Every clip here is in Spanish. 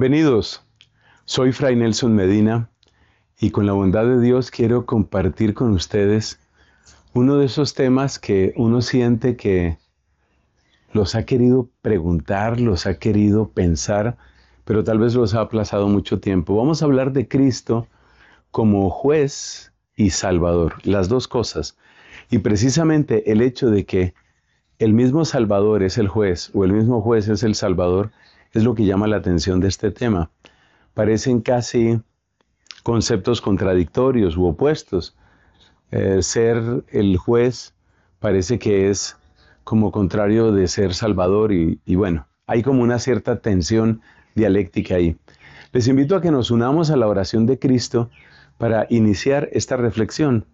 Bienvenidos, soy Fray Nelson Medina y con la bondad de Dios quiero compartir con ustedes uno de esos temas que uno siente que los ha querido preguntar, los ha querido pensar, pero tal vez los ha aplazado mucho tiempo. Vamos a hablar de Cristo como juez y salvador, las dos cosas. Y precisamente el hecho de que el mismo Salvador es el juez o el mismo juez es el Salvador es lo que llama la atención de este tema. Parecen casi conceptos contradictorios u opuestos. Eh, ser el juez parece que es como contrario de ser salvador y, y bueno, hay como una cierta tensión dialéctica ahí. Les invito a que nos unamos a la oración de Cristo para iniciar esta reflexión.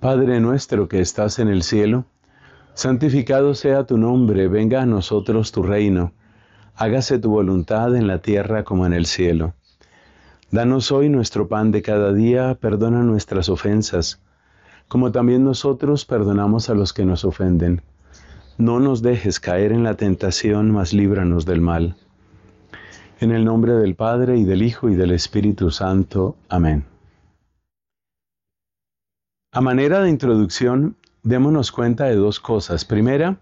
Padre nuestro que estás en el cielo, santificado sea tu nombre, venga a nosotros tu reino, hágase tu voluntad en la tierra como en el cielo. Danos hoy nuestro pan de cada día, perdona nuestras ofensas, como también nosotros perdonamos a los que nos ofenden. No nos dejes caer en la tentación, mas líbranos del mal. En el nombre del Padre y del Hijo y del Espíritu Santo. Amén. A manera de introducción, démonos cuenta de dos cosas. Primera,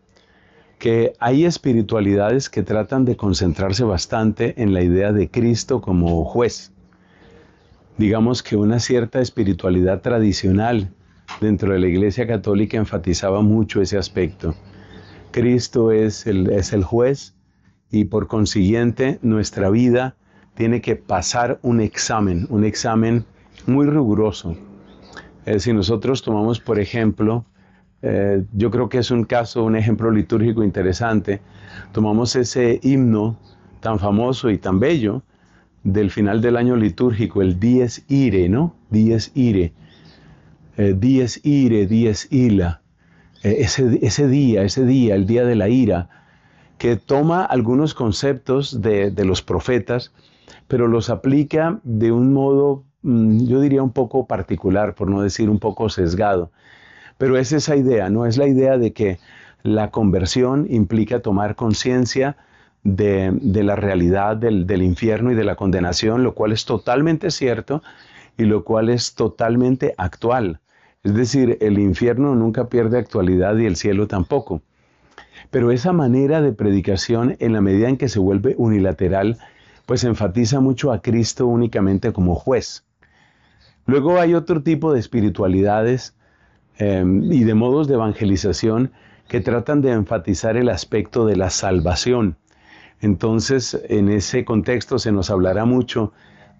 que hay espiritualidades que tratan de concentrarse bastante en la idea de Cristo como juez. Digamos que una cierta espiritualidad tradicional dentro de la Iglesia Católica enfatizaba mucho ese aspecto. Cristo es el, es el juez y por consiguiente nuestra vida tiene que pasar un examen, un examen muy riguroso. Eh, si nosotros tomamos, por ejemplo, eh, yo creo que es un caso, un ejemplo litúrgico interesante. Tomamos ese himno tan famoso y tan bello del final del año litúrgico, el Dies Ire, ¿no? Dies Ire. Eh, dies Ire, Dies Ila. Eh, ese, día, ese día, el día de la ira, que toma algunos conceptos de, de los profetas, pero los aplica de un modo, mm, yo diría un poco particular, por no decir un poco sesgado. Pero es esa idea, ¿no? Es la idea de que la conversión implica tomar conciencia de, la realidad del, infierno y de la condenación, lo cual es totalmente cierto y lo cual es totalmente actual. Es decir, el infierno nunca pierde actualidad y el cielo tampoco. Pero esa manera de predicación, en la medida en que se vuelve unilateral, pues enfatiza mucho a Cristo únicamente como juez. Luego hay otro tipo de espiritualidades Em, y de modos de evangelización que tratan de enfatizar el aspecto de la salvación. Entonces, en ese contexto se nos hablará mucho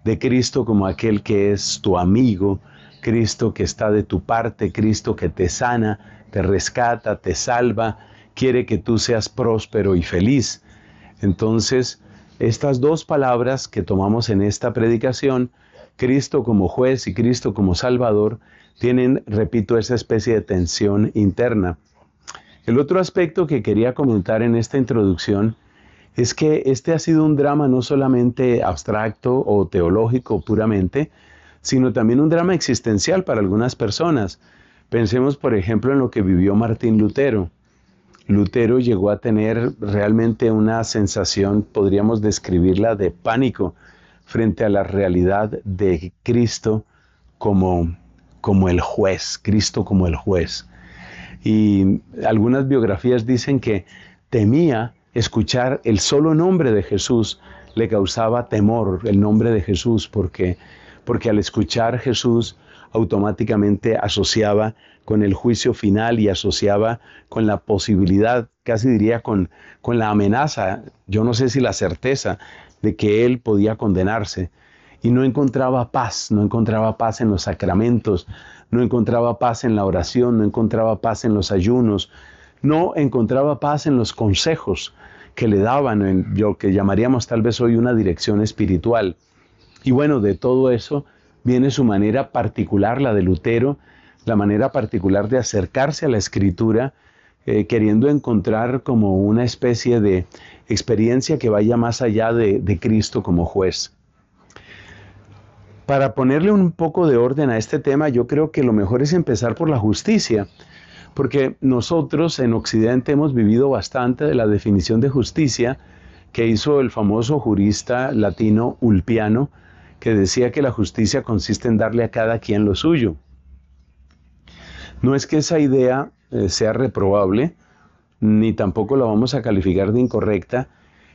de Cristo como aquel que es tu amigo, Cristo que está de tu parte, Cristo que te sana, te rescata, te salva, quiere que tú seas próspero y feliz. Entonces, estas dos palabras que tomamos en esta predicación, Cristo como juez y Cristo como salvador, tienen, repito, esa especie de tensión interna. El otro aspecto que quería comentar en esta introducción es que este ha sido un drama no solamente abstracto o teológico puramente, sino también un drama existencial para algunas personas. Pensemos, por ejemplo, en lo que vivió Martín Lutero. Lutero llegó a tener realmente una sensación, podríamos describirla, de pánico frente a la realidad de Cristo como como el juez, Cristo como el juez. Y algunas biografías dicen que temía escuchar el solo nombre de Jesús, le causaba temor el nombre de Jesús, porque, porque al escuchar Jesús automáticamente asociaba con el juicio final y asociaba con la posibilidad, casi diría con, con la amenaza, yo no sé si la certeza de que él podía condenarse y no encontraba paz, no encontraba paz en los sacramentos, no encontraba paz en la oración, no encontraba paz en los ayunos, no encontraba paz en los consejos que le daban en lo que llamaríamos tal vez hoy una dirección espiritual. Y bueno, de todo eso viene su manera particular, la de Lutero, la manera particular de acercarse a la escritura, eh, queriendo encontrar como una especie de experiencia que vaya más allá de Cristo como juez. Para ponerle un poco de orden a este tema, yo creo que lo mejor es empezar por la justicia, porque nosotros en Occidente hemos vivido bastante de la definición de justicia que hizo el famoso jurista latino Ulpiano, que decía que la justicia consiste en darle a cada quien lo suyo. No es que esa idea eh, sea reprobable, ni tampoco la vamos a calificar de incorrecta,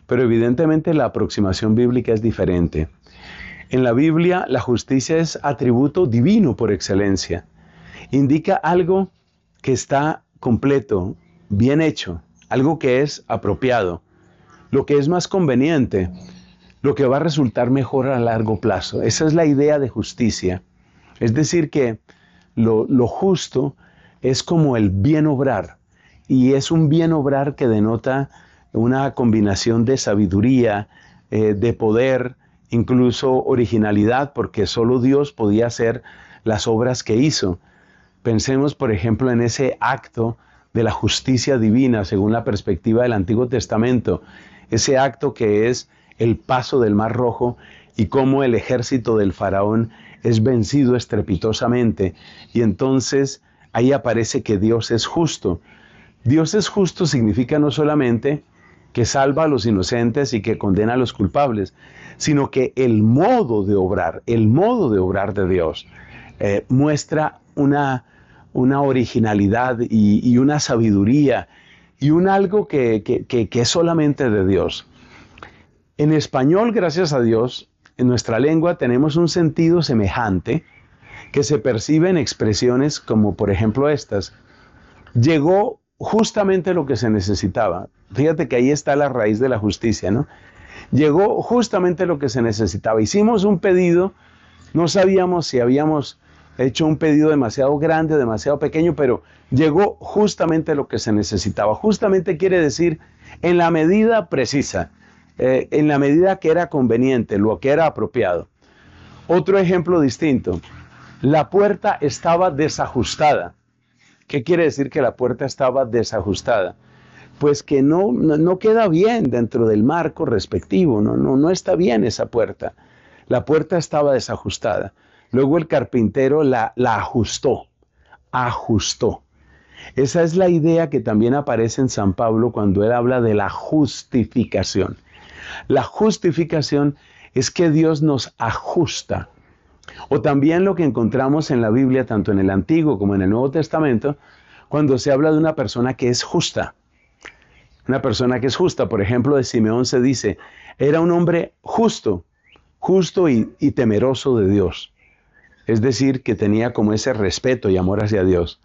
pero evidentemente la aproximación bíblica es diferente. En la Biblia la justicia es atributo divino por excelencia. Indica algo que está completo, bien hecho, algo que es apropiado, lo que es más conveniente, lo que va a resultar mejor a largo plazo. Esa es la idea de justicia. Es decir, que lo, justo es como el bien obrar, y es un bien obrar que denota una combinación de sabiduría, eh, de poder, incluso originalidad, porque solo Dios podía hacer las obras que hizo. Pensemos, por ejemplo, en ese acto de la justicia divina según la perspectiva del Antiguo Testamento, ese acto que es el paso del Mar Rojo y cómo el ejército del faraón es vencido estrepitosamente. Y entonces ahí aparece que Dios es justo. Dios es justo significa no solamente que salva a los inocentes y que condena a los culpables, sino que el modo de obrar, el modo de obrar de Dios, eh, muestra una, una originalidad y, una sabiduría y un algo que, que es solamente de Dios. En español, gracias a Dios, en nuestra lengua tenemos un sentido semejante que se percibe en expresiones como por ejemplo estas. Llegó justamente lo que se necesitaba. Fíjate que ahí está la raíz de la justicia, ¿no? Llegó justamente lo que se necesitaba. Hicimos un pedido, no sabíamos si habíamos hecho un pedido demasiado grande, demasiado pequeño, pero llegó justamente lo que se necesitaba. Justamente quiere decir en la medida precisa, eh, en la medida que era conveniente, lo que era apropiado. Otro ejemplo distinto, la puerta estaba desajustada. ¿Qué quiere decir que la puerta estaba desajustada? Pues que no, no, queda bien dentro del marco respectivo, no, no, no está bien esa puerta. La puerta estaba desajustada. Luego el carpintero la, la ajustó, ajustó. Esa es la idea que también aparece en San Pablo cuando él habla de la justificación. La justificación es que Dios nos ajusta o también lo que encontramos en la Biblia, tanto en el Antiguo como en el Nuevo Testamento, cuando se habla de una persona que es justa. Una persona que es justa, por ejemplo, de Simeón se dice, era un hombre justo, justo y, temeroso de Dios. Es decir, que tenía como ese respeto y amor hacia Dios.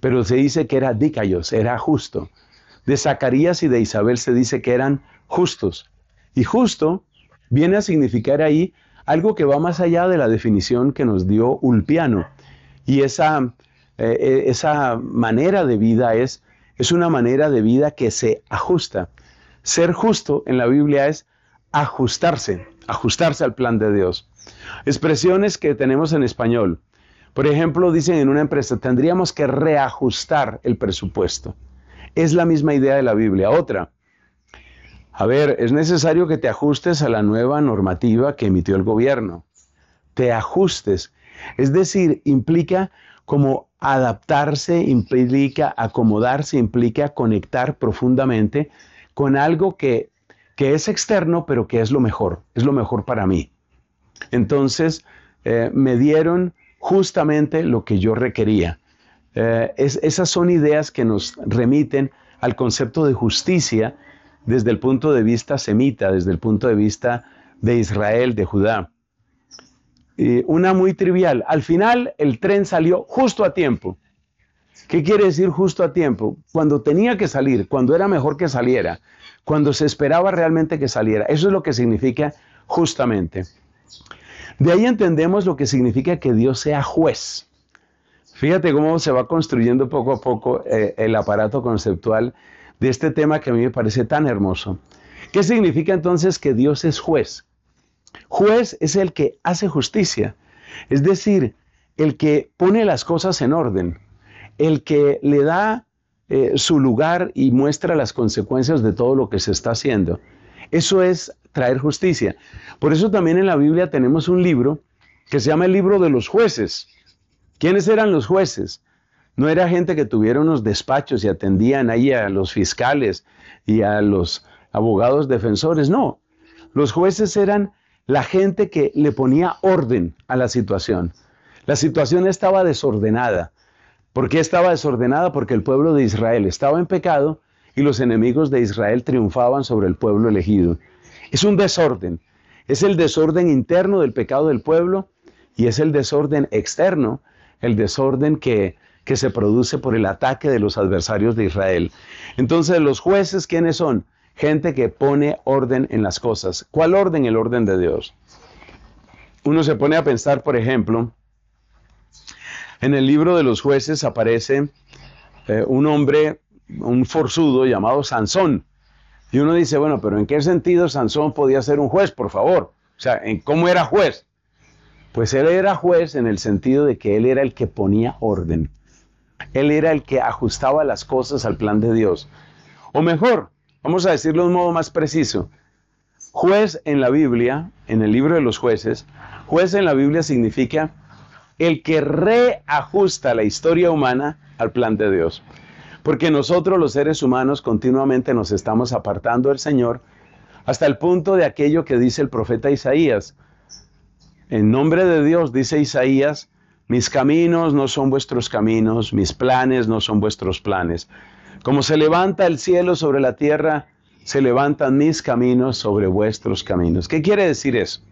Pero se dice que era dícayos, era justo. De Zacarías y de Isabel se dice que eran justos. Y justo viene a significar ahí algo que va más allá de la definición que nos dio Ulpiano. Y esa, eh, eh, esa manera de vida es, es una manera de vida que se ajusta. Ser justo en la Biblia es ajustarse, ajustarse al plan de Dios. Expresiones que tenemos en español. Por ejemplo, dicen en una empresa, tendríamos que reajustar el presupuesto. Es la misma idea de la Biblia. Otra, a ver, es necesario que te ajustes a la nueva normativa que emitió el gobierno. Te ajustes. Es decir, implica como adaptarse, implica acomodarse, implica conectar profundamente con algo que, es externo, pero que es lo mejor, es lo mejor para mí. Entonces, eh, me dieron justamente lo que yo requería. Eh, esas son ideas que nos remiten al concepto de justicia desde el punto de vista semita, desde el punto de vista de Israel, de Judá. Una muy trivial. Al final el tren salió justo a tiempo. ¿Qué quiere decir justo a tiempo? Cuando tenía que salir, cuando era mejor que saliera, cuando se esperaba realmente que saliera. Eso es lo que significa justamente. De ahí entendemos lo que significa que Dios sea juez. Fíjate cómo se va construyendo poco a poco eh, el aparato conceptual de este tema que a mí me parece tan hermoso. ¿Qué significa entonces que Dios es juez? Juez es el que hace justicia, es decir, el que pone las cosas en orden, el que le da eh, su lugar y muestra las consecuencias de todo lo que se está haciendo. Eso es traer justicia. Por eso también en la Biblia tenemos un libro que se llama el libro de los jueces. ¿Quiénes eran los jueces? No era gente que tuviera unos despachos y atendían ahí a los fiscales y a los abogados defensores, no. Los jueces eran la gente que le ponía orden a la situación. La situación estaba desordenada. ¿Por qué estaba desordenada? Porque el pueblo de Israel estaba en pecado y los enemigos de Israel triunfaban sobre el pueblo elegido. Es un desorden. Es el desorden interno del pecado del pueblo y es el desorden externo, el desorden que, que se produce por el ataque de los adversarios de Israel. Entonces, los jueces, ¿quiénes son? Gente que pone orden en las cosas. ¿Cuál orden? El orden de Dios. Uno se pone a pensar, por ejemplo, en el libro de los jueces aparece eh, un hombre, un forzudo llamado Sansón. Y uno dice, bueno, pero ¿en qué sentido Sansón podía ser un juez, por favor? O sea, ¿en cómo era juez? Pues él era juez en el sentido de que él era el que ponía orden. Él era el que ajustaba las cosas al plan de Dios. O mejor, vamos a decirlo de un modo más preciso. Juez en la Biblia, en el libro de los jueces, juez en la Biblia significa el que reajusta la historia humana al plan de Dios. Porque nosotros los seres humanos continuamente nos estamos apartando del Señor hasta el punto de aquello que dice el profeta Isaías. En nombre de Dios, dice Isaías, mis caminos no son vuestros caminos, mis planes no son vuestros planes. Como se levanta el cielo sobre la tierra, se levantan mis caminos sobre vuestros caminos. ¿Qué quiere decir eso?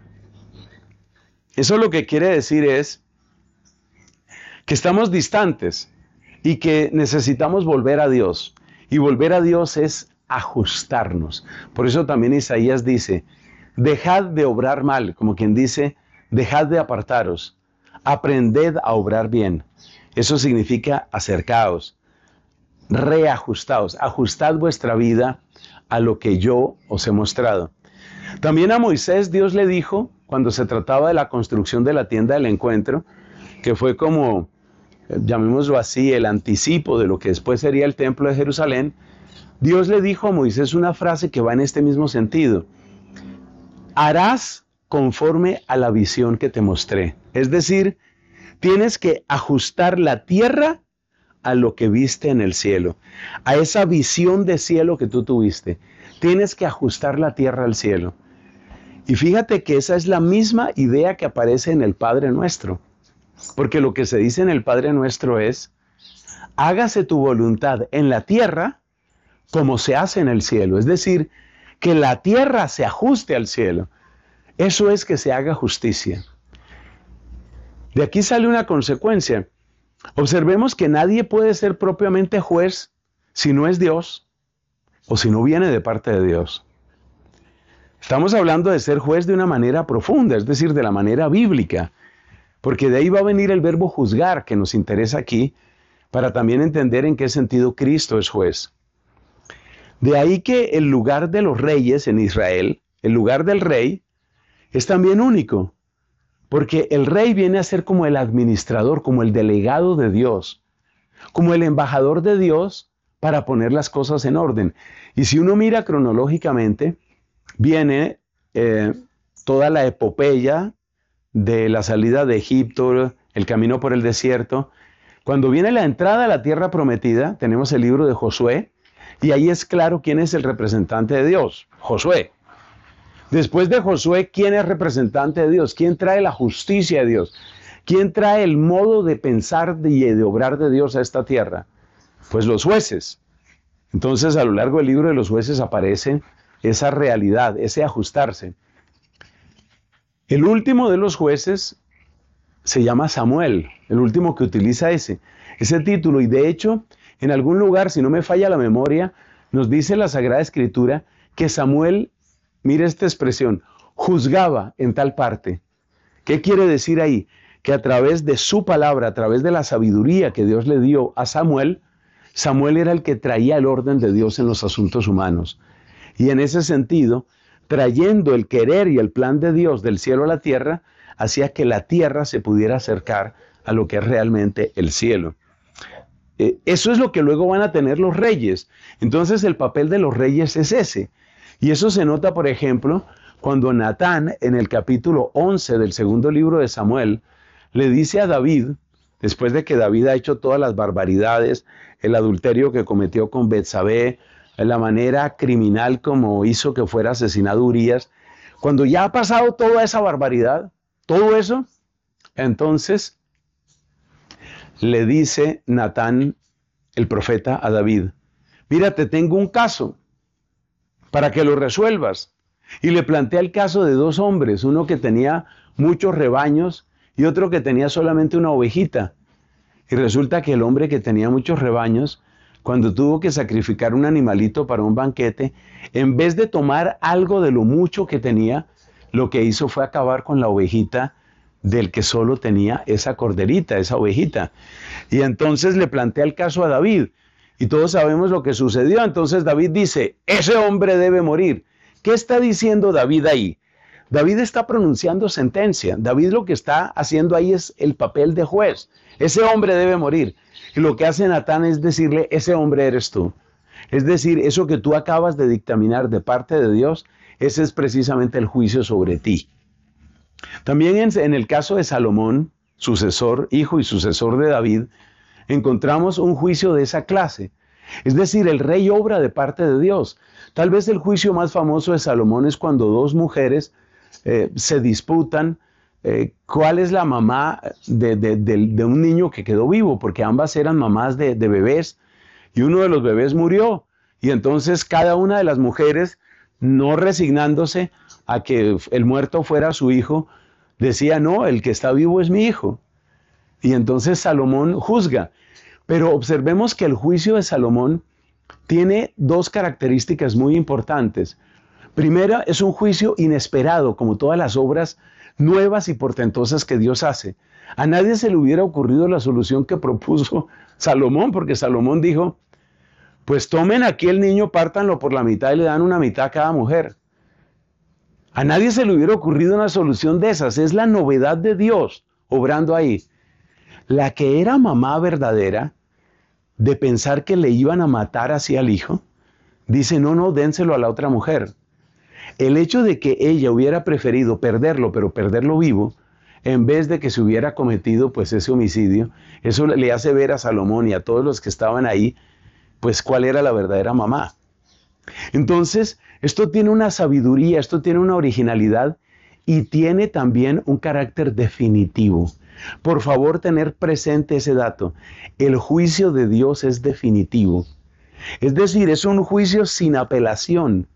Eso lo que quiere decir es que estamos distantes y que necesitamos volver a Dios. Y volver a Dios es ajustarnos. Por eso también Isaías dice, dejad de obrar mal, como quien dice, dejad de apartaros, aprended a obrar bien. Eso significa acercaos, reajustaos, ajustad vuestra vida a lo que yo os he mostrado. También a Moisés Dios le dijo, cuando se trataba de la construcción de la tienda del encuentro, que fue como llamémoslo así, el anticipo de lo que después sería el templo de Jerusalén, Dios le dijo a Moisés una frase que va en este mismo sentido. Harás conforme a la visión que te mostré. Es decir, tienes que ajustar la tierra a lo que viste en el cielo, a esa visión de cielo que tú tuviste. Tienes que ajustar la tierra al cielo. Y fíjate que esa es la misma idea que aparece en el Padre nuestro. Porque lo que se dice en el Padre nuestro es, hágase tu voluntad en la tierra como se hace en el cielo. Es decir, que la tierra se ajuste al cielo. Eso es que se haga justicia. De aquí sale una consecuencia. Observemos que nadie puede ser propiamente juez si no es Dios o si no viene de parte de Dios. Estamos hablando de ser juez de una manera profunda, es decir, de la manera bíblica. Porque de ahí va a venir el verbo juzgar que nos interesa aquí para también entender en qué sentido Cristo es juez. De ahí que el lugar de los reyes en Israel, el lugar del rey, es también único, porque el rey viene a ser como el administrador, como el delegado de Dios, como el embajador de Dios para poner las cosas en orden. Y si uno mira cronológicamente, viene eh, toda la epopeya de la salida de Egipto, el camino por el desierto. Cuando viene la entrada a la tierra prometida, tenemos el libro de Josué, y ahí es claro quién es el representante de Dios, Josué. Después de Josué, ¿quién es representante de Dios? ¿Quién trae la justicia de Dios? ¿Quién trae el modo de pensar y de obrar de Dios a esta tierra? Pues los jueces. Entonces, a lo largo del libro de los jueces aparece esa realidad, ese ajustarse. El último de los jueces se llama Samuel, el último que utiliza ese, ese título. Y de hecho, en algún lugar, si no me falla la memoria, nos dice la Sagrada Escritura que Samuel, mire esta expresión, juzgaba en tal parte. ¿Qué quiere decir ahí? Que a través de su palabra, a través de la sabiduría que Dios le dio a Samuel, Samuel era el que traía el orden de Dios en los asuntos humanos. Y en ese sentido, trayendo el querer y el plan de Dios del cielo a la tierra, hacía que la tierra se pudiera acercar a lo que es realmente el cielo. Eh, eso es lo que luego van a tener los reyes. Entonces el papel de los reyes es ese. Y eso se nota, por ejemplo, cuando Natán, en el capítulo 11 del segundo libro de Samuel, le dice a David, después de que David ha hecho todas las barbaridades, el adulterio que cometió con Betsabé, la manera criminal como hizo que fuera asesinado Urias, cuando ya ha pasado toda esa barbaridad, todo eso, entonces le dice Natán, el profeta, a David, mira, te tengo un caso para que lo resuelvas. Y le plantea el caso de dos hombres, uno que tenía muchos rebaños y otro que tenía solamente una ovejita. Y resulta que el hombre que tenía muchos rebaños, cuando tuvo que sacrificar un animalito para un banquete, en vez de tomar algo de lo mucho que tenía, lo que hizo fue acabar con la ovejita del que solo tenía esa corderita, esa ovejita. Y entonces le plantea el caso a David. Y todos sabemos lo que sucedió. Entonces David dice, ese hombre debe morir. ¿Qué está diciendo David ahí? David está pronunciando sentencia. David lo que está haciendo ahí es el papel de juez. Ese hombre debe morir. Y lo que hace Natán es decirle, ese hombre eres tú. Es decir, eso que tú acabas de dictaminar de parte de Dios, ese es precisamente el juicio sobre ti. También en, en el caso de Salomón, sucesor, hijo y sucesor de David, encontramos un juicio de esa clase. Es decir, el rey obra de parte de Dios. Tal vez el juicio más famoso de Salomón es cuando dos mujeres eh, se disputan eh, cuál es la mamá de, un niño que quedó vivo, porque ambas eran mamás de, bebés y uno de los bebés murió. Y entonces cada una de las mujeres, no resignándose a que el muerto fuera su hijo, decía, no, el que está vivo es mi hijo. Y entonces Salomón juzga. Pero observemos que el juicio de Salomón tiene dos características muy importantes. Primera, es un juicio inesperado, como todas las obras nuevas y portentosas que Dios hace. A nadie se le hubiera ocurrido la solución que propuso Salomón, porque Salomón dijo, pues tomen aquí el niño, pártanlo por la mitad y le dan una mitad a cada mujer. A nadie se le hubiera ocurrido una solución de esas. Es la novedad de Dios obrando ahí. La que era mamá verdadera de pensar que le iban a matar así al hijo, dice, no, no, dénselo a la otra mujer. El hecho de que ella hubiera preferido perderlo, pero perderlo vivo, en vez de que se hubiera cometido pues ese homicidio, eso le hace ver a Salomón y a todos los que estaban ahí, pues cuál era la verdadera mamá. Entonces, esto tiene una sabiduría, esto tiene una originalidad y tiene también un carácter definitivo. Por favor, tener presente ese dato. El juicio de Dios es definitivo. Es decir, es un juicio sin apelación.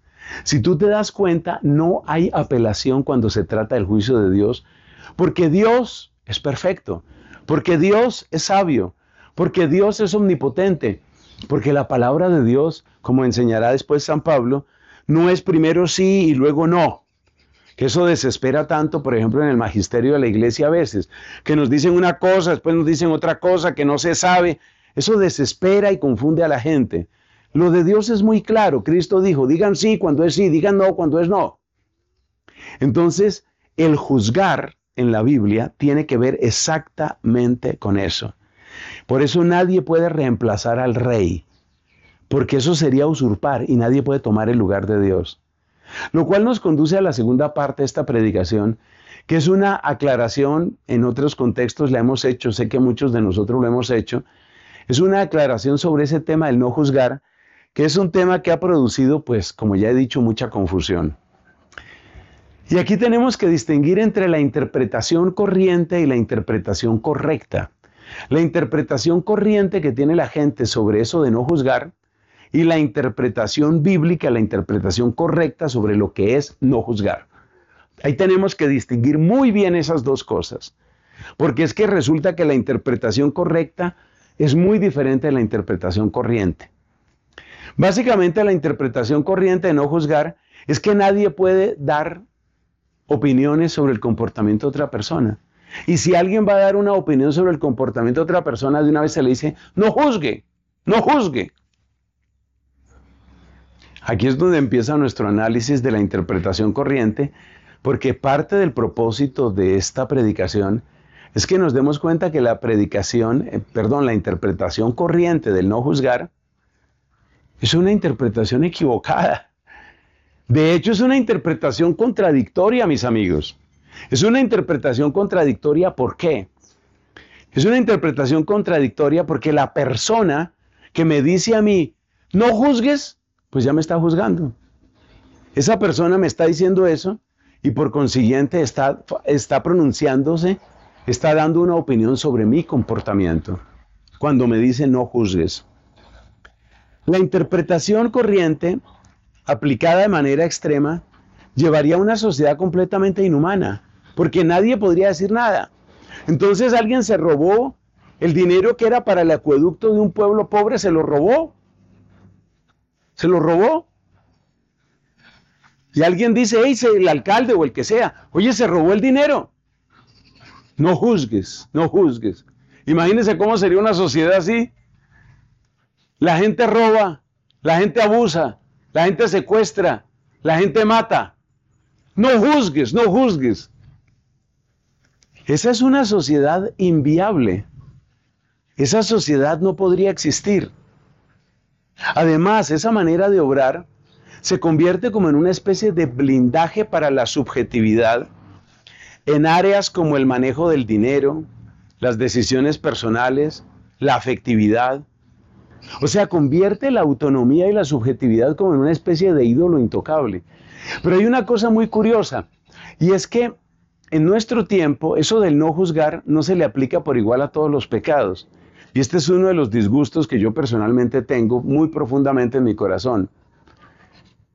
Si tú te das cuenta, no hay apelación cuando se trata del juicio de Dios, porque Dios es perfecto, porque Dios es sabio, porque Dios es omnipotente, porque la palabra de Dios, como enseñará después San Pablo, no es primero sí y luego no que eso desespera tanto, por ejemplo, en el magisterio de la iglesia a veces, que nos dicen una cosa, después nos dicen otra cosa que no se sabe. Eso desespera y confunde a la gente. Lo de Dios es muy claro. Cristo dijo, digan sí cuando es sí, digan no cuando es no. Entonces, el juzgar en la Biblia tiene que ver exactamente con eso. Por eso nadie puede reemplazar al rey, porque eso sería usurpar y nadie puede tomar el lugar de Dios. Lo cual nos conduce a la segunda parte de esta predicación, que es una aclaración, en otros contextos la hemos hecho, sé que muchos de nosotros lo hemos hecho, es una aclaración sobre ese tema del no juzgar, que es un tema que ha producido, pues, como ya he dicho, mucha confusión. Y aquí tenemos que distinguir entre la interpretación corriente y la interpretación correcta. La interpretación corriente que tiene la gente sobre eso de no juzgar y la interpretación bíblica, la interpretación correcta sobre lo que es no juzgar. Ahí tenemos que distinguir muy bien esas dos cosas, porque es que resulta que la interpretación correcta es muy diferente de la interpretación corriente. Básicamente la interpretación corriente de no juzgar es que nadie puede dar opiniones sobre el comportamiento de otra persona. Y si alguien va a dar una opinión sobre el comportamiento de otra persona, de una vez se le dice, no juzgue, no juzgue. Aquí es donde empieza nuestro análisis de la interpretación corriente, porque parte del propósito de esta predicación es que nos demos cuenta que la predicación, eh, perdón, la interpretación corriente del no juzgar es una interpretación equivocada. De hecho, es una interpretación contradictoria, mis amigos. Es una interpretación contradictoria, ¿por qué? Es una interpretación contradictoria porque la persona que me dice a mí, no juzgues, pues ya me está juzgando. Esa persona me está diciendo eso y por consiguiente está, está pronunciándose, está dando una opinión sobre mi comportamiento cuando me dice no juzgues. La interpretación corriente, aplicada de manera extrema, llevaría a una sociedad completamente inhumana, porque nadie podría decir nada. Entonces alguien se robó el dinero que era para el acueducto de un pueblo pobre, se lo robó. Se lo robó. Y alguien dice, hey, el alcalde o el que sea, oye, se robó el dinero. No juzgues, no juzgues. Imagínense cómo sería una sociedad así. La gente roba, la gente abusa, la gente secuestra, la gente mata. No juzgues, no juzgues. Esa es una sociedad inviable. Esa sociedad no podría existir. Además, esa manera de obrar se convierte como en una especie de blindaje para la subjetividad en áreas como el manejo del dinero, las decisiones personales, la afectividad. O sea, convierte la autonomía y la subjetividad como en una especie de ídolo intocable. Pero hay una cosa muy curiosa, y es que en nuestro tiempo eso del no juzgar no se le aplica por igual a todos los pecados. Y este es uno de los disgustos que yo personalmente tengo muy profundamente en mi corazón.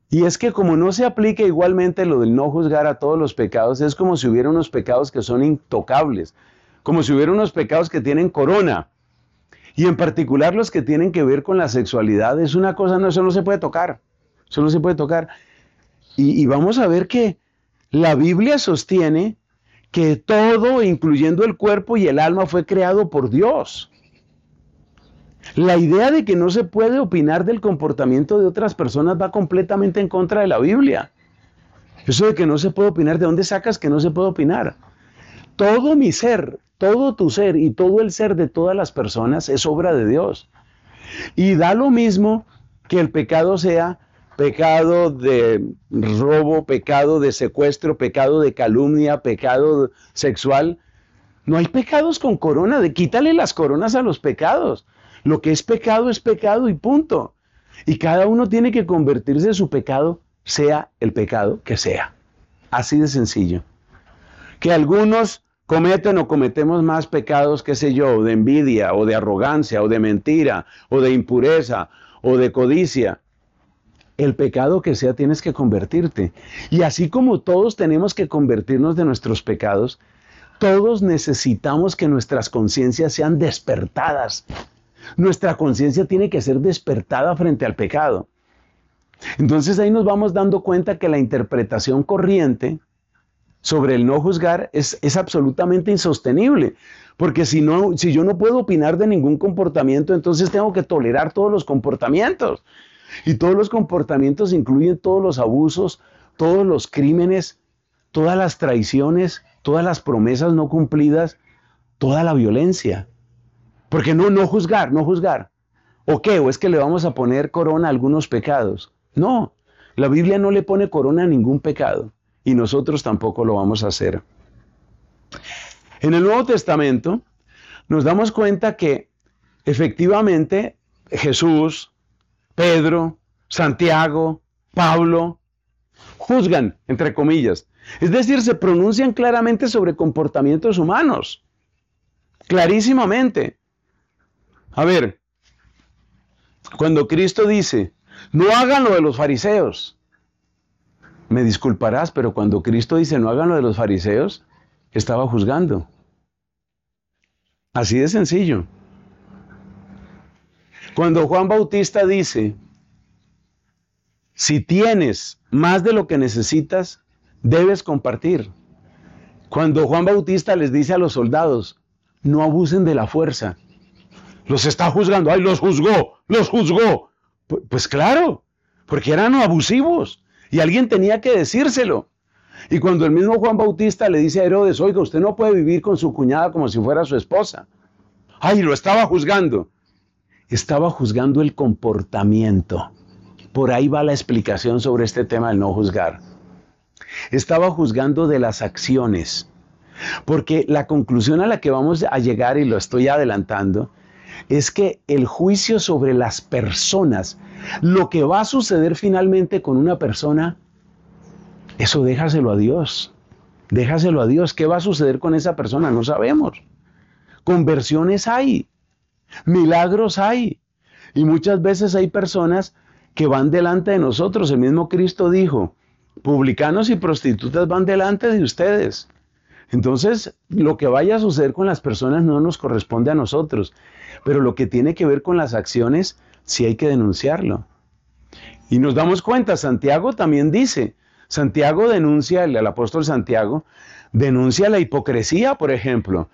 Y es que como no se aplica igualmente lo del no juzgar a todos los pecados, es como si hubiera unos pecados que son intocables, como si hubiera unos pecados que tienen corona. Y en particular los que tienen que ver con la sexualidad, es una cosa, no, eso no se puede tocar, eso no se puede tocar. Y, y vamos a ver que la Biblia sostiene que todo, incluyendo el cuerpo y el alma, fue creado por Dios. La idea de que no se puede opinar del comportamiento de otras personas va completamente en contra de la Biblia. Eso de que no se puede opinar, ¿de dónde sacas que no se puede opinar? Todo mi ser, todo tu ser y todo el ser de todas las personas es obra de Dios. Y da lo mismo que el pecado sea pecado de robo, pecado de secuestro, pecado de calumnia, pecado sexual. No hay pecados con corona, de quítale las coronas a los pecados. Lo que es pecado es pecado y punto. Y cada uno tiene que convertirse en su pecado, sea el pecado que sea. Así de sencillo. Que algunos cometen o cometemos más pecados, qué sé yo, de envidia o de arrogancia o de mentira o de impureza o de codicia. El pecado que sea tienes que convertirte. Y así como todos tenemos que convertirnos de nuestros pecados, todos necesitamos que nuestras conciencias sean despertadas nuestra conciencia tiene que ser despertada frente al pecado. Entonces ahí nos vamos dando cuenta que la interpretación corriente sobre el no juzgar es, es absolutamente insostenible. Porque si, no, si yo no puedo opinar de ningún comportamiento, entonces tengo que tolerar todos los comportamientos. Y todos los comportamientos incluyen todos los abusos, todos los crímenes, todas las traiciones, todas las promesas no cumplidas, toda la violencia. Porque no, no juzgar, no juzgar. ¿O qué? ¿O es que le vamos a poner corona a algunos pecados? No, la Biblia no le pone corona a ningún pecado y nosotros tampoco lo vamos a hacer. En el Nuevo Testamento nos damos cuenta que efectivamente Jesús, Pedro, Santiago, Pablo, juzgan, entre comillas. Es decir, se pronuncian claramente sobre comportamientos humanos. Clarísimamente. A ver, cuando Cristo dice, no hagan lo de los fariseos, me disculparás, pero cuando Cristo dice, no hagan lo de los fariseos, estaba juzgando. Así de sencillo. Cuando Juan Bautista dice, si tienes más de lo que necesitas, debes compartir. Cuando Juan Bautista les dice a los soldados, no abusen de la fuerza, los está juzgando. ¡Ay, los juzgó! ¡Los juzgó! Pues, claro, porque eran abusivos y alguien tenía que decírselo. Y cuando el mismo Juan Bautista le dice a Herodes, oiga, usted no puede vivir con su cuñada como si fuera su esposa. ¡Ay, lo estaba juzgando! Estaba juzgando el comportamiento. Por ahí va la explicación sobre este tema del no juzgar. Estaba juzgando de las acciones. Porque la conclusión a la que vamos a llegar, y lo estoy adelantando, es que el juicio sobre las personas, lo que va a suceder finalmente con una persona, eso déjaselo a Dios. Déjaselo a Dios. ¿Qué va a suceder con esa persona? No sabemos. Conversiones hay. Milagros hay. Y muchas veces hay personas que van delante de nosotros. El mismo Cristo dijo, publicanos y prostitutas van delante de ustedes. Entonces, lo que vaya a suceder con las personas no nos corresponde a nosotros, pero lo que tiene que ver con las acciones, sí hay que denunciarlo. Y nos damos cuenta, Santiago también dice, Santiago denuncia, el, apóstol Santiago, denuncia la hipocresía, por ejemplo.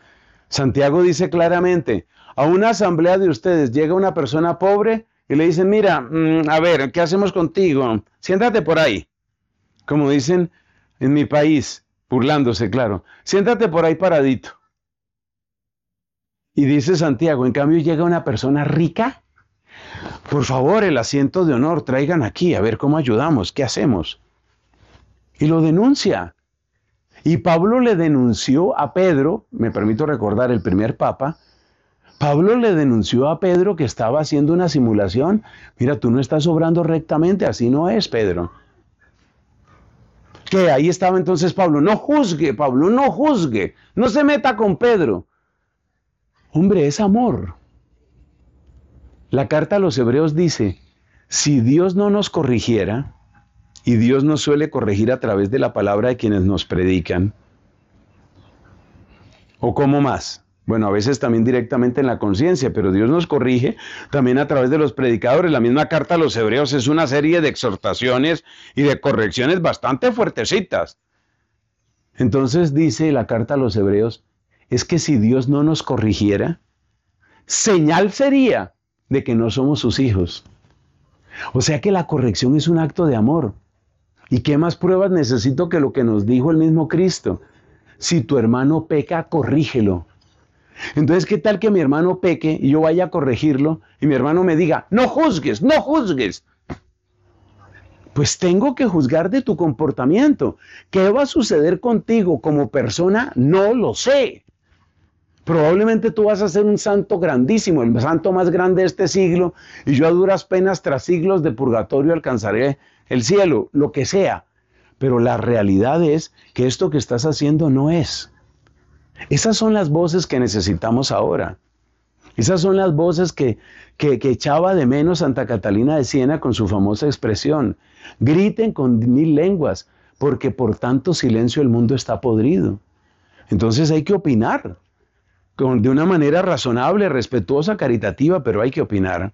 Santiago dice claramente, a una asamblea de ustedes llega una persona pobre y le dicen, mira, mm, a ver, ¿qué hacemos contigo? Siéntate por ahí. Como dicen en mi país, burlándose, claro. Siéntate por ahí paradito. Y dice Santiago, en cambio llega una persona rica. Por favor, el asiento de honor, traigan aquí, a ver cómo ayudamos, qué hacemos. Y lo denuncia. Y Pablo le denunció a Pedro, me permito recordar el primer papa, Pablo le denunció a Pedro que estaba haciendo una simulación. Mira, tú no estás obrando rectamente, así no es, Pedro. Que ahí estaba entonces Pablo, no juzgue, Pablo, no juzgue, no se meta con Pedro. Hombre, es amor. La carta a los hebreos dice, si Dios no nos corrigiera, y Dios nos suele corregir a través de la palabra de quienes nos predican, ¿o cómo más? Bueno, a veces también directamente en la conciencia, pero Dios nos corrige también a través de los predicadores. La misma carta a los hebreos es una serie de exhortaciones y de correcciones bastante fuertecitas. Entonces dice la carta a los hebreos, es que si Dios no nos corrigiera, señal sería de que no somos sus hijos. O sea que la corrección es un acto de amor. ¿Y qué más pruebas necesito que lo que nos dijo el mismo Cristo? Si tu hermano peca, corrígelo. Entonces, ¿qué tal que mi hermano peque y yo vaya a corregirlo y mi hermano me diga, no juzgues, no juzgues? Pues tengo que juzgar de tu comportamiento. ¿Qué va a suceder contigo como persona? No lo sé. Probablemente tú vas a ser un santo grandísimo, el santo más grande de este siglo, y yo a duras penas tras siglos de purgatorio alcanzaré el cielo, lo que sea. Pero la realidad es que esto que estás haciendo no es. Esas son las voces que necesitamos ahora. Esas son las voces que, que, echaba de menos Santa Catalina de Siena con su famosa expresión. Griten con mil lenguas, porque por tanto silencio el mundo está podrido. Entonces hay que opinar, de una manera razonable, respetuosa, caritativa, pero hay que opinar.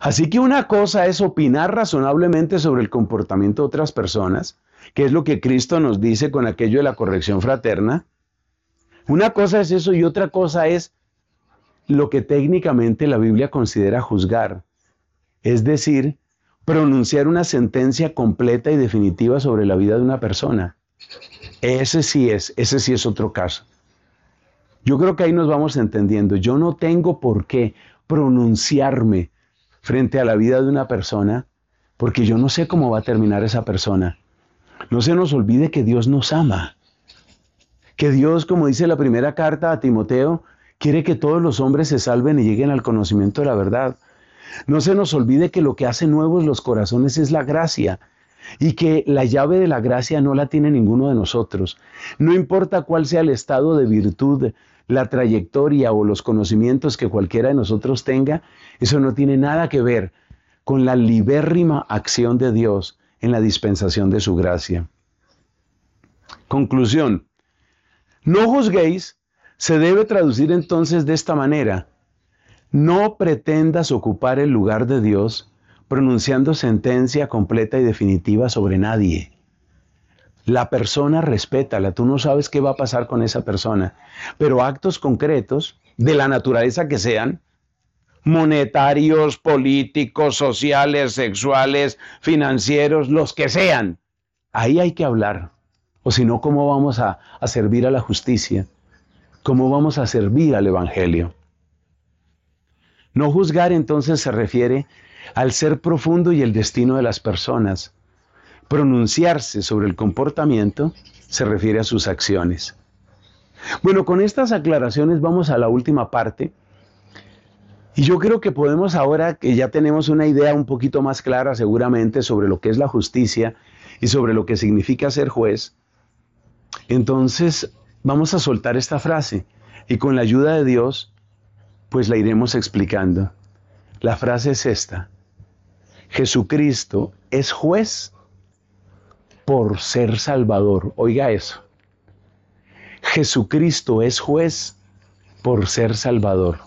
Así que una cosa es opinar razonablemente sobre el comportamiento de otras personas, que es lo que Cristo nos dice con aquello de la corrección fraterna, una cosa es eso y otra cosa es lo que técnicamente la Biblia considera juzgar, es decir, pronunciar una sentencia completa y definitiva sobre la vida de una persona. Ese sí es, ese sí es otro caso. Yo creo que ahí nos vamos entendiendo. Yo no tengo por qué pronunciarme frente a la vida de una persona porque yo no sé cómo va a terminar esa persona. No se nos olvide que Dios nos ama que Dios, como dice la primera carta a Timoteo, quiere que todos los hombres se salven y lleguen al conocimiento de la verdad. No se nos olvide que lo que hace nuevos los corazones es la gracia y que la llave de la gracia no la tiene ninguno de nosotros. No importa cuál sea el estado de virtud, la trayectoria o los conocimientos que cualquiera de nosotros tenga, eso no tiene nada que ver con la libérrima acción de Dios en la dispensación de su gracia. Conclusión. No juzguéis se debe traducir entonces de esta manera. No pretendas ocupar el lugar de Dios pronunciando sentencia completa y definitiva sobre nadie. La persona respétala, tú no sabes qué va a pasar con esa persona, pero actos concretos, de la naturaleza que sean, monetarios, políticos, sociales, sexuales, financieros, los que sean, ahí hay que hablar. O si no, ¿cómo vamos a, a servir a la justicia? ¿Cómo vamos a servir al Evangelio? No juzgar entonces se refiere al ser profundo y el destino de las personas. Pronunciarse sobre el comportamiento se refiere a sus acciones. Bueno, con estas aclaraciones vamos a la última parte Y yo creo que podemos ahora que ya tenemos una idea un poquito más clara seguramente sobre lo que es la justicia y sobre lo que significa ser juez, entonces vamos a soltar esta frase y con la ayuda de Dios pues la iremos explicando. La frase es esta. Jesucristo es juez por ser Salvador. Oiga eso. Jesucristo es juez por ser Salvador.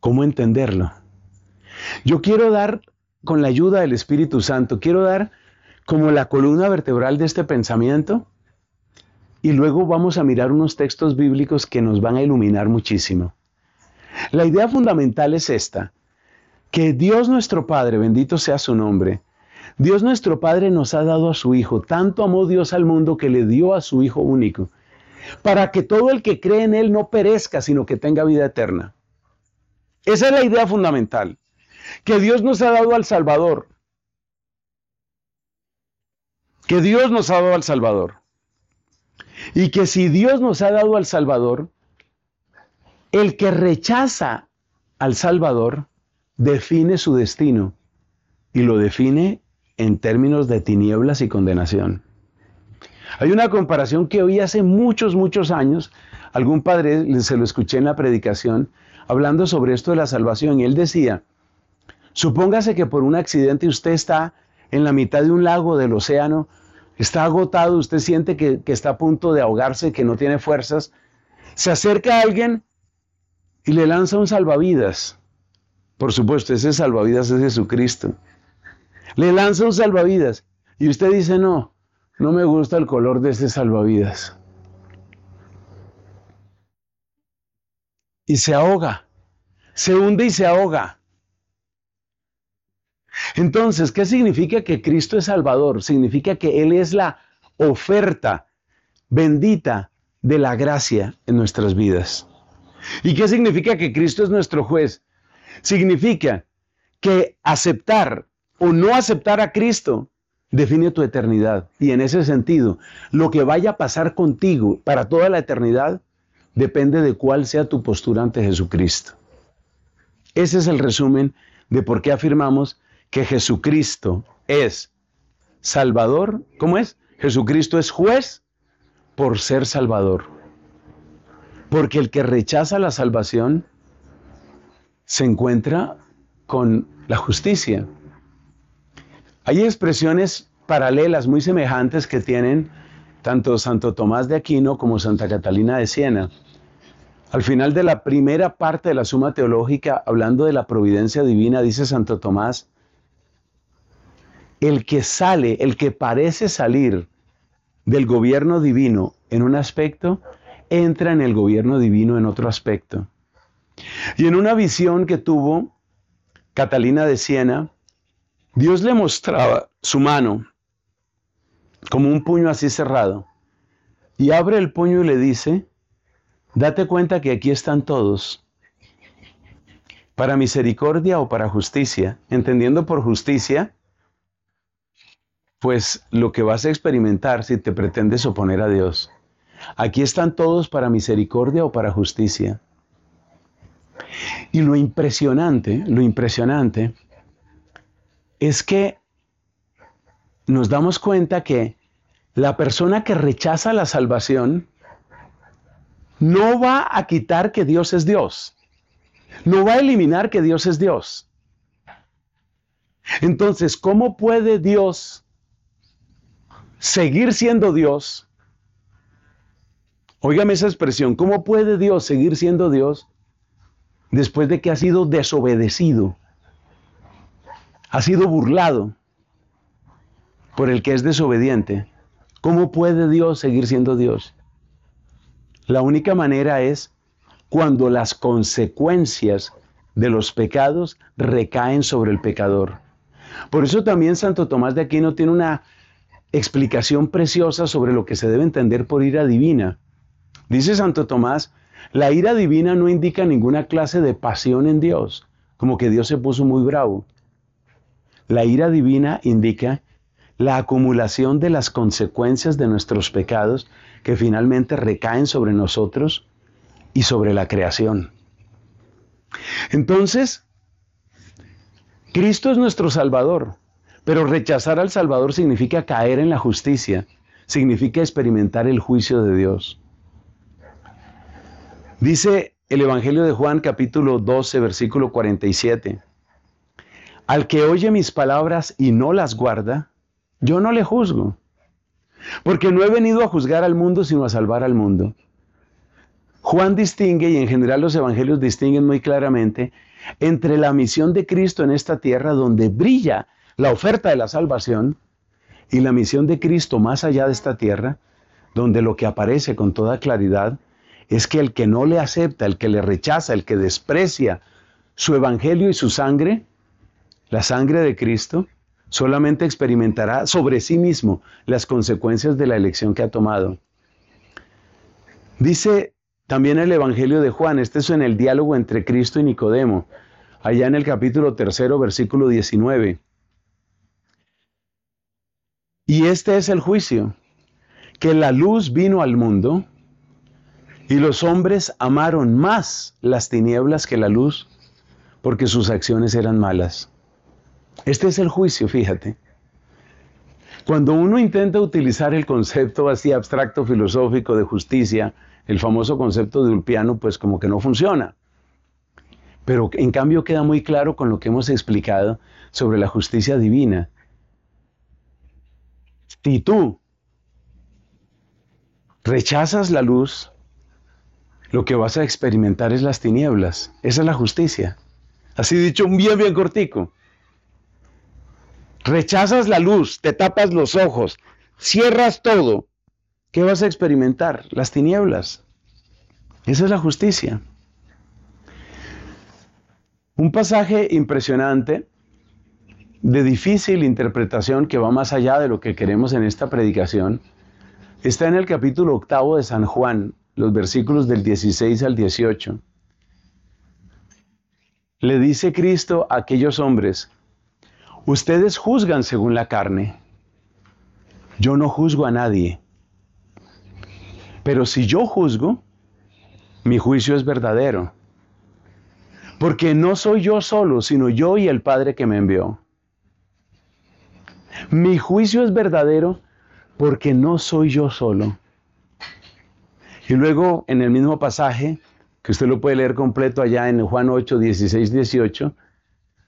¿Cómo entenderlo? Yo quiero dar, con la ayuda del Espíritu Santo, quiero dar como la columna vertebral de este pensamiento y luego vamos a mirar unos textos bíblicos que nos van a iluminar muchísimo. La idea fundamental es esta, que Dios nuestro Padre, bendito sea su nombre, Dios nuestro Padre nos ha dado a su Hijo, tanto amó Dios al mundo que le dio a su Hijo único, para que todo el que cree en Él no perezca, sino que tenga vida eterna. Esa es la idea fundamental. Que Dios nos ha dado al Salvador. Que Dios nos ha dado al Salvador. Y que si Dios nos ha dado al Salvador, el que rechaza al Salvador define su destino y lo define en términos de tinieblas y condenación. Hay una comparación que oí hace muchos, muchos años. Algún padre se lo escuché en la predicación hablando sobre esto de la salvación y él decía, supóngase que por un accidente usted está en la mitad de un lago del océano, está agotado, usted siente que, está a punto de ahogarse, que no tiene fuerzas, se acerca a alguien y le lanza un salvavidas. Por supuesto, ese salvavidas es Jesucristo. Le lanza un salvavidas y usted dice, no, no me gusta el color de ese salvavidas. y se ahoga. Se hunde y se ahoga. Entonces, ¿qué significa que Cristo es Salvador? Significa que Él es la oferta bendita de la gracia en nuestras vidas. ¿Y qué significa que Cristo es nuestro juez? Significa que aceptar o no aceptar a Cristo define tu eternidad. Y en ese sentido, lo que vaya a pasar contigo para toda la eternidad depende de cuál sea tu postura ante Jesucristo. Ese es el resumen de por qué afirmamos que Jesucristo es Salvador. ¿Cómo es? Jesucristo es juez por ser Salvador. Porque el que rechaza la salvación se encuentra con la justicia. Hay expresiones paralelas muy semejantes que tienen tanto Santo Tomás de Aquino como Santa Catalina de Siena. Al final de la primera parte de la Suma Teológica, hablando de la providencia divina, dice Santo Tomás, el que sale, el que parece salir del gobierno divino en un aspecto, entra en el gobierno divino en otro aspecto. Y en una visión que tuvo Catalina de Siena, Dios le mostraba su mano como un puño así cerrado. Y abre el puño y le dice, date cuenta que aquí están todos, para misericordia o para justicia, entendiendo por justicia, pues lo que vas a experimentar si te pretendes oponer a Dios. Aquí están todos para misericordia o para justicia. Y lo impresionante, lo impresionante es que nos damos cuenta que la persona que rechaza la salvación no va a quitar que Dios es Dios. No va a eliminar que Dios es Dios. Entonces, ¿cómo puede Dios seguir siendo Dios? Óigame esa expresión, ¿cómo puede Dios seguir siendo Dios después de que ha sido desobedecido? Ha sido burlado por el que es desobediente, ¿cómo puede Dios seguir siendo Dios? La única manera es cuando las consecuencias de los pecados recaen sobre el pecador. Por eso también Santo Tomás de Aquino tiene una explicación preciosa sobre lo que se debe entender por ira divina. Dice Santo Tomás, la ira divina no indica ninguna clase de pasión en Dios, como que Dios se puso muy bravo. La ira divina indica la acumulación de las consecuencias de nuestros pecados que finalmente recaen sobre nosotros y sobre la creación. Entonces, Cristo es nuestro Salvador, pero rechazar al Salvador significa caer en la justicia, significa experimentar el juicio de Dios. Dice el Evangelio de Juan capítulo 12, versículo 47. Al que oye mis palabras y no las guarda, yo no le juzgo, porque no he venido a juzgar al mundo, sino a salvar al mundo. Juan distingue, y en general los evangelios distinguen muy claramente, entre la misión de Cristo en esta tierra, donde brilla la oferta de la salvación, y la misión de Cristo más allá de esta tierra, donde lo que aparece con toda claridad es que el que no le acepta, el que le rechaza, el que desprecia su evangelio y su sangre, la sangre de Cristo, solamente experimentará sobre sí mismo las consecuencias de la elección que ha tomado. Dice también el Evangelio de Juan, este es en el diálogo entre Cristo y Nicodemo, allá en el capítulo tercero, versículo 19. Y este es el juicio, que la luz vino al mundo y los hombres amaron más las tinieblas que la luz porque sus acciones eran malas. Este es el juicio, fíjate. Cuando uno intenta utilizar el concepto así abstracto filosófico de justicia, el famoso concepto de Ulpiano, pues como que no funciona. Pero en cambio queda muy claro con lo que hemos explicado sobre la justicia divina. Si tú rechazas la luz, lo que vas a experimentar es las tinieblas. Esa es la justicia. Así dicho, bien, bien cortico. Rechazas la luz, te tapas los ojos, cierras todo. ¿Qué vas a experimentar? Las tinieblas. Esa es la justicia. Un pasaje impresionante de difícil interpretación que va más allá de lo que queremos en esta predicación, está en el capítulo octavo de San Juan, los versículos del 16 al 18. Le dice Cristo a aquellos hombres, ustedes juzgan según la carne, yo no juzgo a nadie, pero si yo juzgo, mi juicio es verdadero, porque no soy yo solo, sino yo y el Padre que me envió. Mi juicio es verdadero porque no soy yo solo. Y luego en el mismo pasaje, que usted lo puede leer completo allá en Juan 8, 16, 18,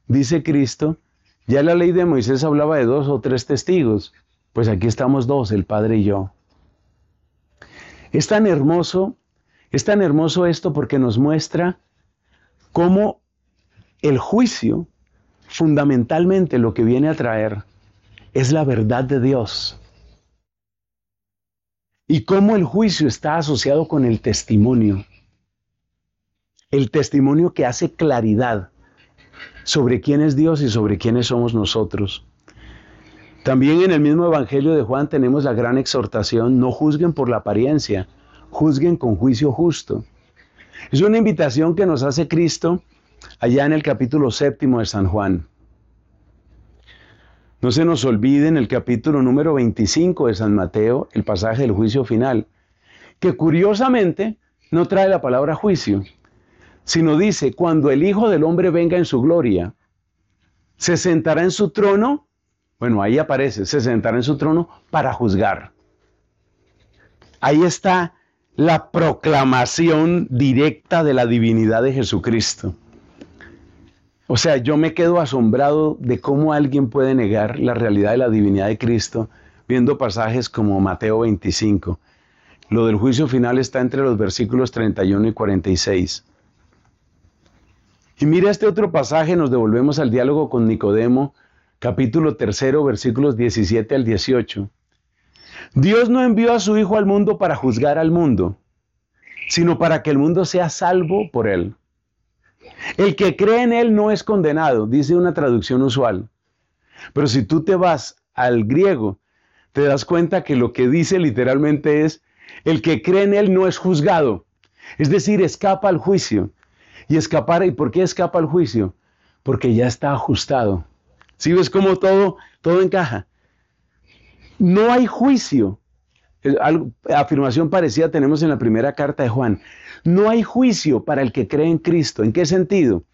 dice Cristo, ya la ley de Moisés hablaba de dos o tres testigos, pues aquí estamos dos, el Padre y yo. Es tan hermoso, es tan hermoso esto porque nos muestra cómo el juicio, fundamentalmente lo que viene a traer, es la verdad de Dios. Y cómo el juicio está asociado con el testimonio. El testimonio que hace claridad sobre quién es Dios y sobre quiénes somos nosotros. También en el mismo Evangelio de Juan tenemos la gran exhortación, no juzguen por la apariencia, juzguen con juicio justo. Es una invitación que nos hace Cristo allá en el capítulo séptimo de San Juan. No se nos olvide en el capítulo número 25 de San Mateo, el pasaje del juicio final, que curiosamente no trae la palabra juicio, sino dice, cuando el Hijo del Hombre venga en su gloria, se sentará en su trono, bueno, ahí aparece, se sentará en su trono para juzgar. Ahí está la proclamación directa de la divinidad de Jesucristo. O sea, yo me quedo asombrado de cómo alguien puede negar la realidad de la divinidad de Cristo viendo pasajes como Mateo 25. Lo del juicio final está entre los versículos 31 y 46. Y mira este otro pasaje, nos devolvemos al diálogo con Nicodemo, capítulo 3, versículos 17 al 18. Dios no envió a su Hijo al mundo para juzgar al mundo, sino para que el mundo sea salvo por él. El que cree en Él no es condenado, dice una traducción usual. Pero si tú te vas al griego, te das cuenta que lo que dice literalmente es, el que cree en Él no es juzgado. Es decir, escapa al juicio. Y escapar, ¿y por qué escapa al juicio? Porque ya está ajustado. ¿Sí ves cómo todo, todo encaja? No hay juicio afirmación parecida tenemos en la primera carta de Juan. No hay juicio para el que cree en Cristo. ¿En qué sentido?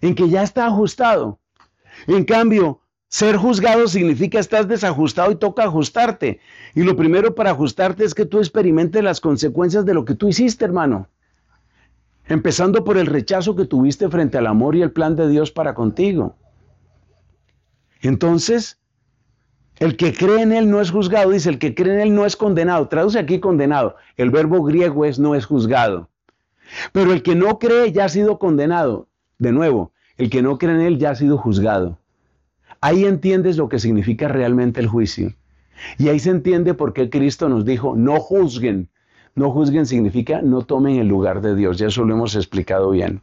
En que ya está ajustado. En cambio, ser juzgado significa estás desajustado y toca ajustarte. Y lo primero para ajustarte es que tú experimentes las consecuencias de lo que tú hiciste, hermano. Empezando por el rechazo que tuviste frente al amor y el plan de Dios para contigo. Entonces, el que cree en Él no es juzgado, dice, el que cree en Él no es condenado. Traduce aquí condenado. El verbo griego es no es juzgado. Pero el que no cree ya ha sido condenado. De nuevo, el que no cree en Él ya ha sido juzgado. Ahí entiendes lo que significa realmente el juicio. Y ahí se entiende por qué Cristo nos dijo, no juzguen. No juzguen significa no tomen el lugar de Dios. Ya eso lo hemos explicado bien.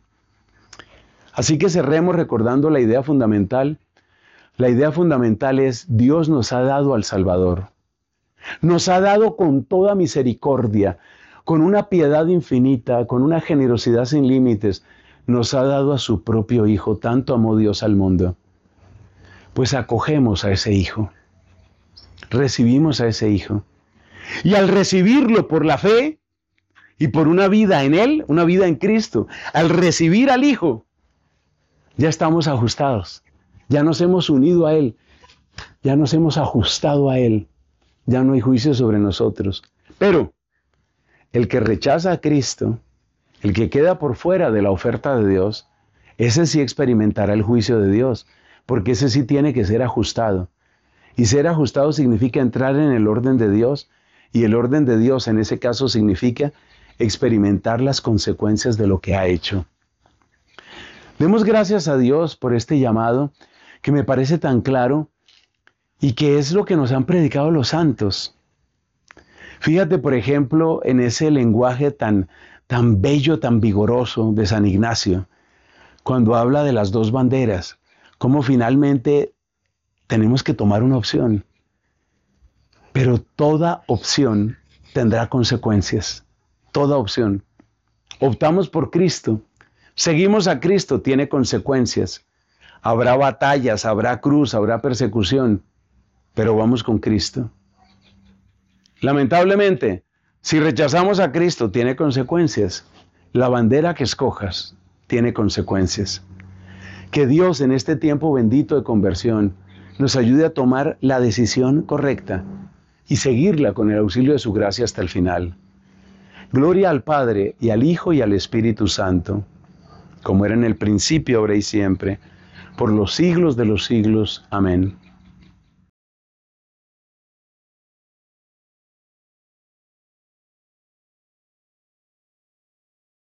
Así que cerremos recordando la idea fundamental. La idea fundamental es Dios nos ha dado al Salvador. Nos ha dado con toda misericordia, con una piedad infinita, con una generosidad sin límites. Nos ha dado a su propio Hijo. Tanto amó Dios al mundo pues acogemos a ese hijo, recibimos a ese hijo. Y al recibirlo por la fe y por una vida en Él, una vida en Cristo, al recibir al Hijo, ya estamos ajustados, ya nos hemos unido a Él, ya nos hemos ajustado a Él, ya no hay juicio sobre nosotros. Pero el que rechaza a Cristo, el que queda por fuera de la oferta de Dios, ese sí experimentará el juicio de Dios porque ese sí tiene que ser ajustado. Y ser ajustado significa entrar en el orden de Dios, y el orden de Dios en ese caso significa experimentar las consecuencias de lo que ha hecho. Demos gracias a Dios por este llamado que me parece tan claro y que es lo que nos han predicado los santos. Fíjate, por ejemplo, en ese lenguaje tan, tan bello, tan vigoroso de San Ignacio, cuando habla de las dos banderas cómo finalmente tenemos que tomar una opción. Pero toda opción tendrá consecuencias. Toda opción. Optamos por Cristo. Seguimos a Cristo, tiene consecuencias. Habrá batallas, habrá cruz, habrá persecución, pero vamos con Cristo. Lamentablemente, si rechazamos a Cristo, tiene consecuencias. La bandera que escojas tiene consecuencias. Que Dios en este tiempo bendito de conversión nos ayude a tomar la decisión correcta y seguirla con el auxilio de su gracia hasta el final. Gloria al Padre y al Hijo y al Espíritu Santo, como era en el principio, ahora y siempre, por los siglos de los siglos. Amén.